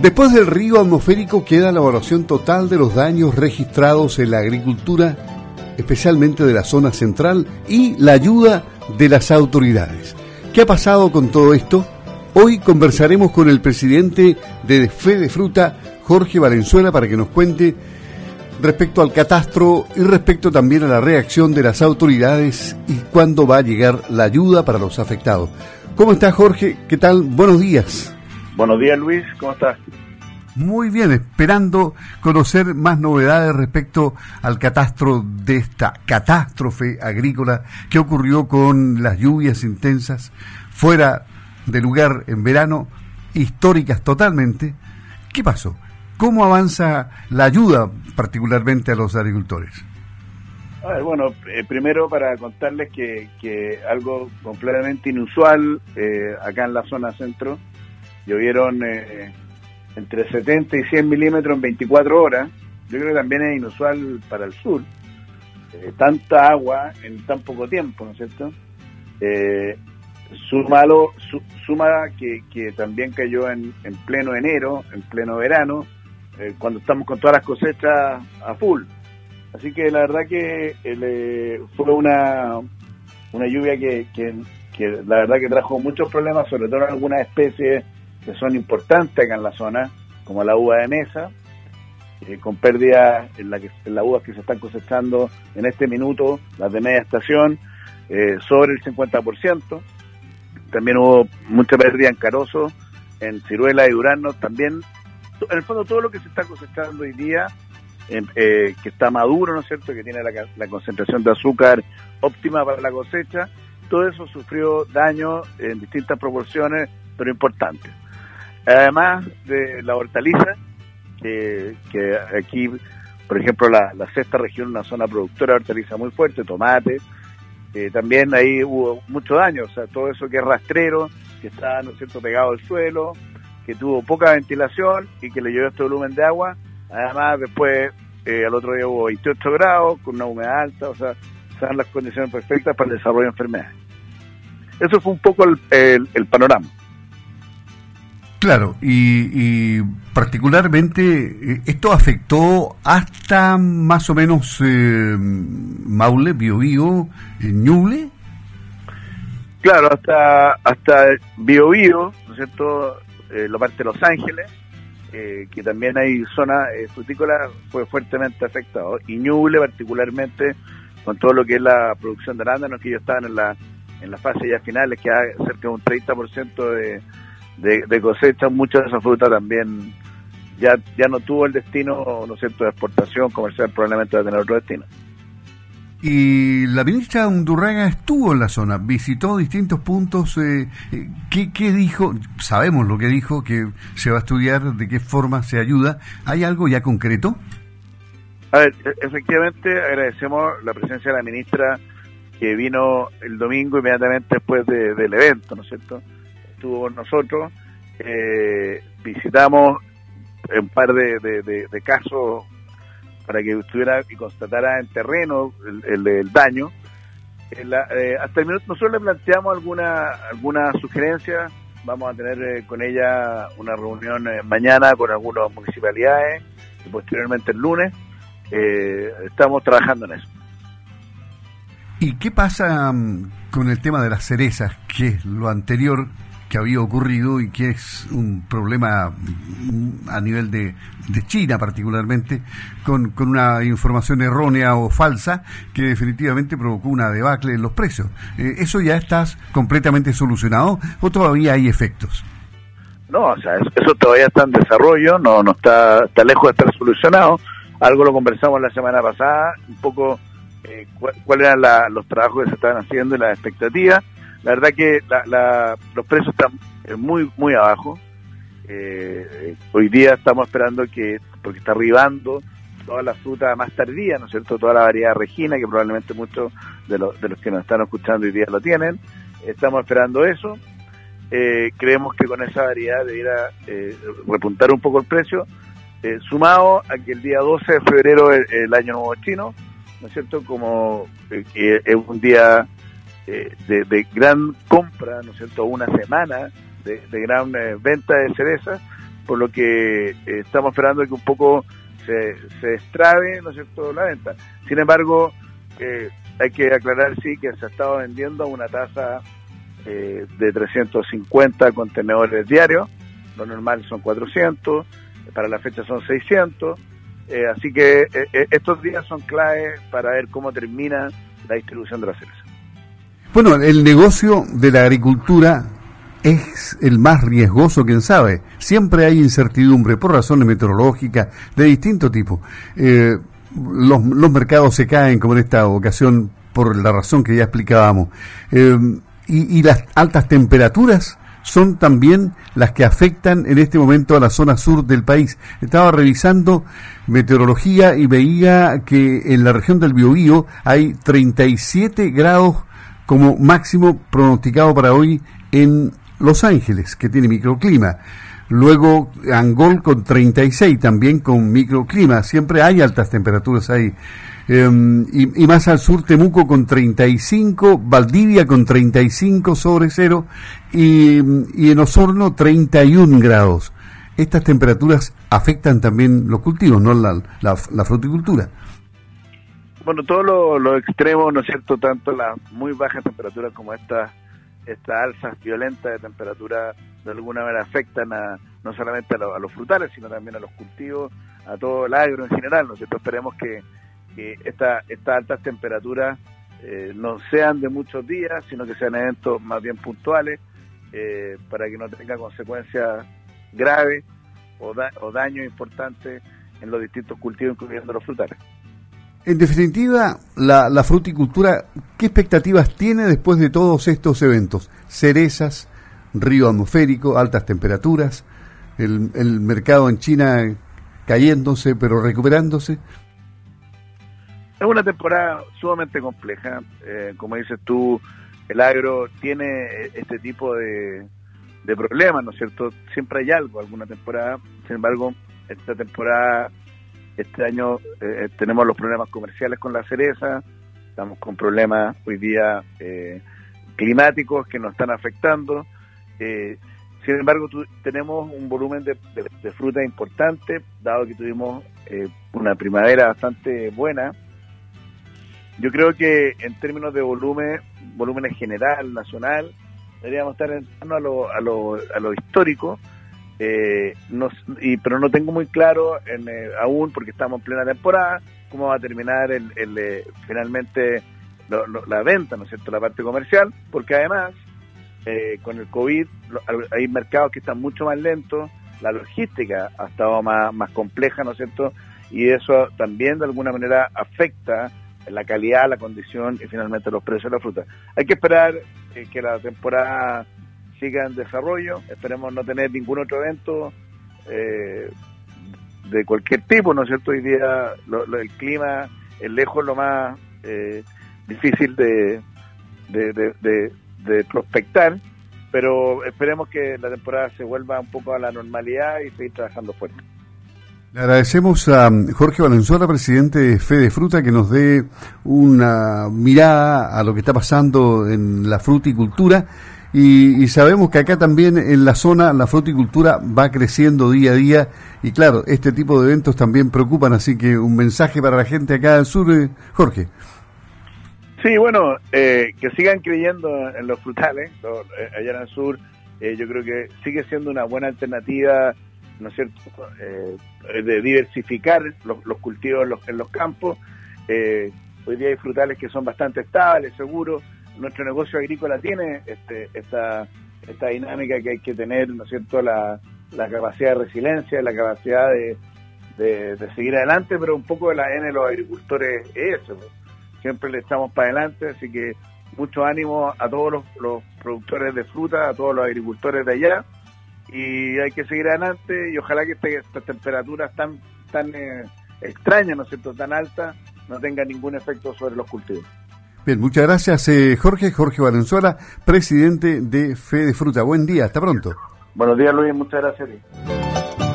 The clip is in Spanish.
Después del río atmosférico queda la evaluación total de los daños registrados en la agricultura, especialmente de la zona central, y la ayuda de las autoridades. ¿Qué ha pasado con todo esto? Hoy conversaremos con el presidente de Fede Fruta, Jorge Valenzuela, para que nos cuente respecto al catastro y respecto también a la reacción de las autoridades y cuándo va a llegar la ayuda para los afectados. ¿Cómo está Jorge? ¿Qué tal? Buenos días. Buenos días Luis, ¿cómo estás? Muy bien, esperando conocer más novedades respecto al catastro de esta catástrofe agrícola que ocurrió con las lluvias intensas fuera de lugar en verano, históricas totalmente. ¿Qué pasó? ¿Cómo avanza la ayuda particularmente a los agricultores? A ver, bueno, eh, primero para contarles que, que algo completamente inusual eh, acá en la zona centro, llovieron eh, entre 70 y 100 milímetros en 24 horas. Yo creo que también es inusual para el sur. Eh, tanta agua en tan poco tiempo, ¿no es cierto? Eh, sumalo, suma que, que, también cayó en, en, pleno enero, en pleno verano, eh, cuando estamos con todas las cosechas a full. Así que la verdad que fue una, una lluvia que, que, la verdad que trajo muchos problemas, sobre todo en algunas especies que son importantes acá en la zona, como la uva de mesa, eh, con pérdidas en, las uvas que se están cosechando en este minuto, las de media estación, eh, sobre el 50%. También hubo mucha pérdida en carozo, en ciruela y durano, también, en el fondo todo lo que se está cosechando hoy día, eh, que está maduro, ¿no es cierto?, que tiene la, la concentración de azúcar óptima para la cosecha, todo eso sufrió daño en distintas proporciones, pero importantes. Además de la hortaliza, que, aquí, por ejemplo, la, sexta región, una zona productora de hortaliza muy fuerte, tomate, eh, también ahí hubo mucho daño, o sea, todo eso que es rastrero, que está, ¿no es pegado al suelo, que tuvo poca ventilación y que le llevó este volumen de agua. Además, después, eh, al otro día hubo 28 grados, con una humedad alta, o sea, están las condiciones perfectas para el desarrollo de enfermedades. Eso fue un poco el panorama. Claro, y, y, particularmente esto afectó hasta más o menos eh, Maule, Biobío, eh, Ñuble. Claro, hasta hasta Biobío, ¿no es cierto? Eh, la parte de Los Ángeles, eh, que también hay zona eh, frutícola, fue fuertemente afectado. Y Ñuble particularmente, con todo lo que es la producción de arándanos, que ellos estaban en la, en la fase ya finales, que hay cerca de un 30% de de, de, cosecha, mucha de esa fruta también ya, ya no tuvo el destino, ¿no es cierto?, de exportación comercial, probablemente va a tener otro destino. Y la ministra Undurraga estuvo en la zona, visitó distintos puntos. Eh, ¿qué, ¿Qué dijo? Sabemos lo que dijo, que se va a estudiar de qué forma se ayuda. ¿Hay algo ya concreto? A ver, efectivamente agradecemos la presencia de la ministra que vino el domingo inmediatamente después de, del evento, ¿no es cierto?, estuvo con nosotros, eh, visitamos un par de, de, casos para que estuviera y constatara en terreno el, el, daño. Eh, hasta el minuto nosotros le planteamos alguna alguna sugerencia, vamos a tener eh, con ella una reunión eh, mañana con algunas municipalidades y posteriormente el lunes. estamos trabajando en eso. ¿Y qué pasa um, con el tema de las cerezas, que es lo anterior había ocurrido y que es un problema a nivel de, de China particularmente, con, con, una información errónea o falsa que definitivamente provocó una debacle en los precios. Eh, ¿Eso ya está completamente solucionado o todavía hay efectos? No, o sea, eso todavía está en desarrollo, no, no está, está lejos de estar solucionado. Algo lo conversamos la semana pasada, un poco eh, cuáles cuál eran la, los trabajos que se estaban haciendo y las expectativas la verdad que la, la, los precios están muy muy abajo. Eh, hoy día estamos esperando que, porque está arribando toda la fruta más tardía, ¿no es cierto? Toda la variedad regina, que probablemente muchos de los, de los que nos están escuchando hoy día lo tienen. Estamos esperando eso. Eh, creemos que con esa variedad debiera eh, repuntar un poco el precio, eh, sumado a que el día 12 de febrero el, año nuevo chino, ¿no es cierto? Como eh, es un día eh, de, gran compra, ¿no es cierto?, una semana de, gran eh, venta de cerezas, por lo que eh, estamos esperando que un poco se, se ¿no es cierto?, la venta. Sin embargo, hay que aclarar, sí, que se ha estado vendiendo a una tasa de 350 contenedores diarios, lo normal son 400, para la fecha son 600, así que estos días son claves para ver cómo termina la distribución de la cereza. Bueno, el negocio de la agricultura es el más riesgoso, quién sabe. Siempre hay incertidumbre por razones meteorológicas de distinto tipo. Eh, los, mercados se caen, como en esta ocasión, por la razón que ya explicábamos. Eh, y, y, las altas temperaturas son también las que afectan en este momento a la zona sur del país. Estaba revisando meteorología y veía que en la región del Biobío hay 37 grados como máximo pronosticado para hoy en Los Ángeles, que tiene microclima. Luego Angol con 36 también con microclima. Siempre hay altas temperaturas ahí. Em, y, más al sur Temuco con 35, Valdivia con 35 sobre cero y, y en Osorno 31 grados. Estas temperaturas afectan también los cultivos, no la, la fruticultura bueno, todos los extremos, ¿no es cierto? Tanto las muy bajas temperaturas como estas esta alzas violentas de temperatura de alguna manera afectan a, no solamente a, los frutales, sino también a los cultivos, a todo el agro en general. ¿no es cierto? Esperemos que, estas altas temperaturas eh, no sean de muchos días, sino que sean eventos más bien puntuales eh, para que no tenga consecuencias graves o, o daños importantes en los distintos cultivos, incluyendo los frutales. En definitiva, la, fruticultura, ¿qué expectativas tiene después de todos estos eventos? Cerezas, río atmosférico, altas temperaturas, el, mercado en China cayéndose pero recuperándose. Es una temporada sumamente compleja. Eh, como dices tú, el agro tiene este tipo de, de problemas, ¿no es cierto? Siempre hay algo, alguna temporada. Sin embargo, esta temporada este año eh, tenemos los problemas comerciales con la cereza, estamos con problemas hoy día eh, climáticos que nos están afectando. Eh, sin embargo, tenemos un volumen de, fruta importante, dado que tuvimos una primavera bastante buena. Yo creo que en términos de volumen, volumen en general, nacional, deberíamos estar en torno a lo, a lo, a lo histórico, eh, y, pero no tengo muy claro en, eh, aún, porque estamos en plena temporada, cómo va a terminar el, eh, finalmente la venta, ¿no es cierto?, la parte comercial, porque además, eh, con el COVID, hay mercados que están mucho más lentos, la logística ha estado más, más compleja, ¿no es cierto?, y eso también de alguna manera afecta la calidad, la condición y finalmente los precios de la fruta. Hay que esperar que la temporada siga en desarrollo. Esperemos no tener ningún otro evento eh, de cualquier tipo, ¿no es cierto? Hoy día el clima es lejos lo más eh, difícil de, de, prospectar, pero esperemos que la temporada se vuelva un poco a la normalidad y seguir trabajando fuerte. Le agradecemos a Jorge Valenzuela, presidente de Fede Fruta, que nos dé una mirada a lo que está pasando en la fruticultura y, sabemos que acá también en la zona la fruticultura va creciendo día a día y claro, este tipo de eventos también preocupan, así que un mensaje para la gente acá del sur, eh, Jorge. Sí, bueno, eh, que sigan creyendo en los frutales, eh, allá en el sur, yo creo que sigue siendo una buena alternativa, ¿no es cierto?, de diversificar los, cultivos en los, en los campos. hoy día hay frutales que son bastante estables, seguros, nuestro negocio agrícola tiene este, esta, esta dinámica que hay que tener, ¿no es cierto?, la, capacidad de resiliencia, la capacidad de, de, seguir adelante, pero un poco de la N de los agricultores es eso. Siempre le echamos para adelante, así que mucho ánimo a todos los, productores de fruta, a todos los agricultores de allá, y hay que seguir adelante y ojalá que este, estas temperaturas tan, tan eh, extrañas, ¿no es cierto?, tan altas, no tengan ningún efecto sobre los cultivos. Bien, muchas gracias eh, Jorge, Jorge Valenzuela, presidente de Fe de Fruta. Buen día, hasta pronto. Buenos días Luis, muchas gracias.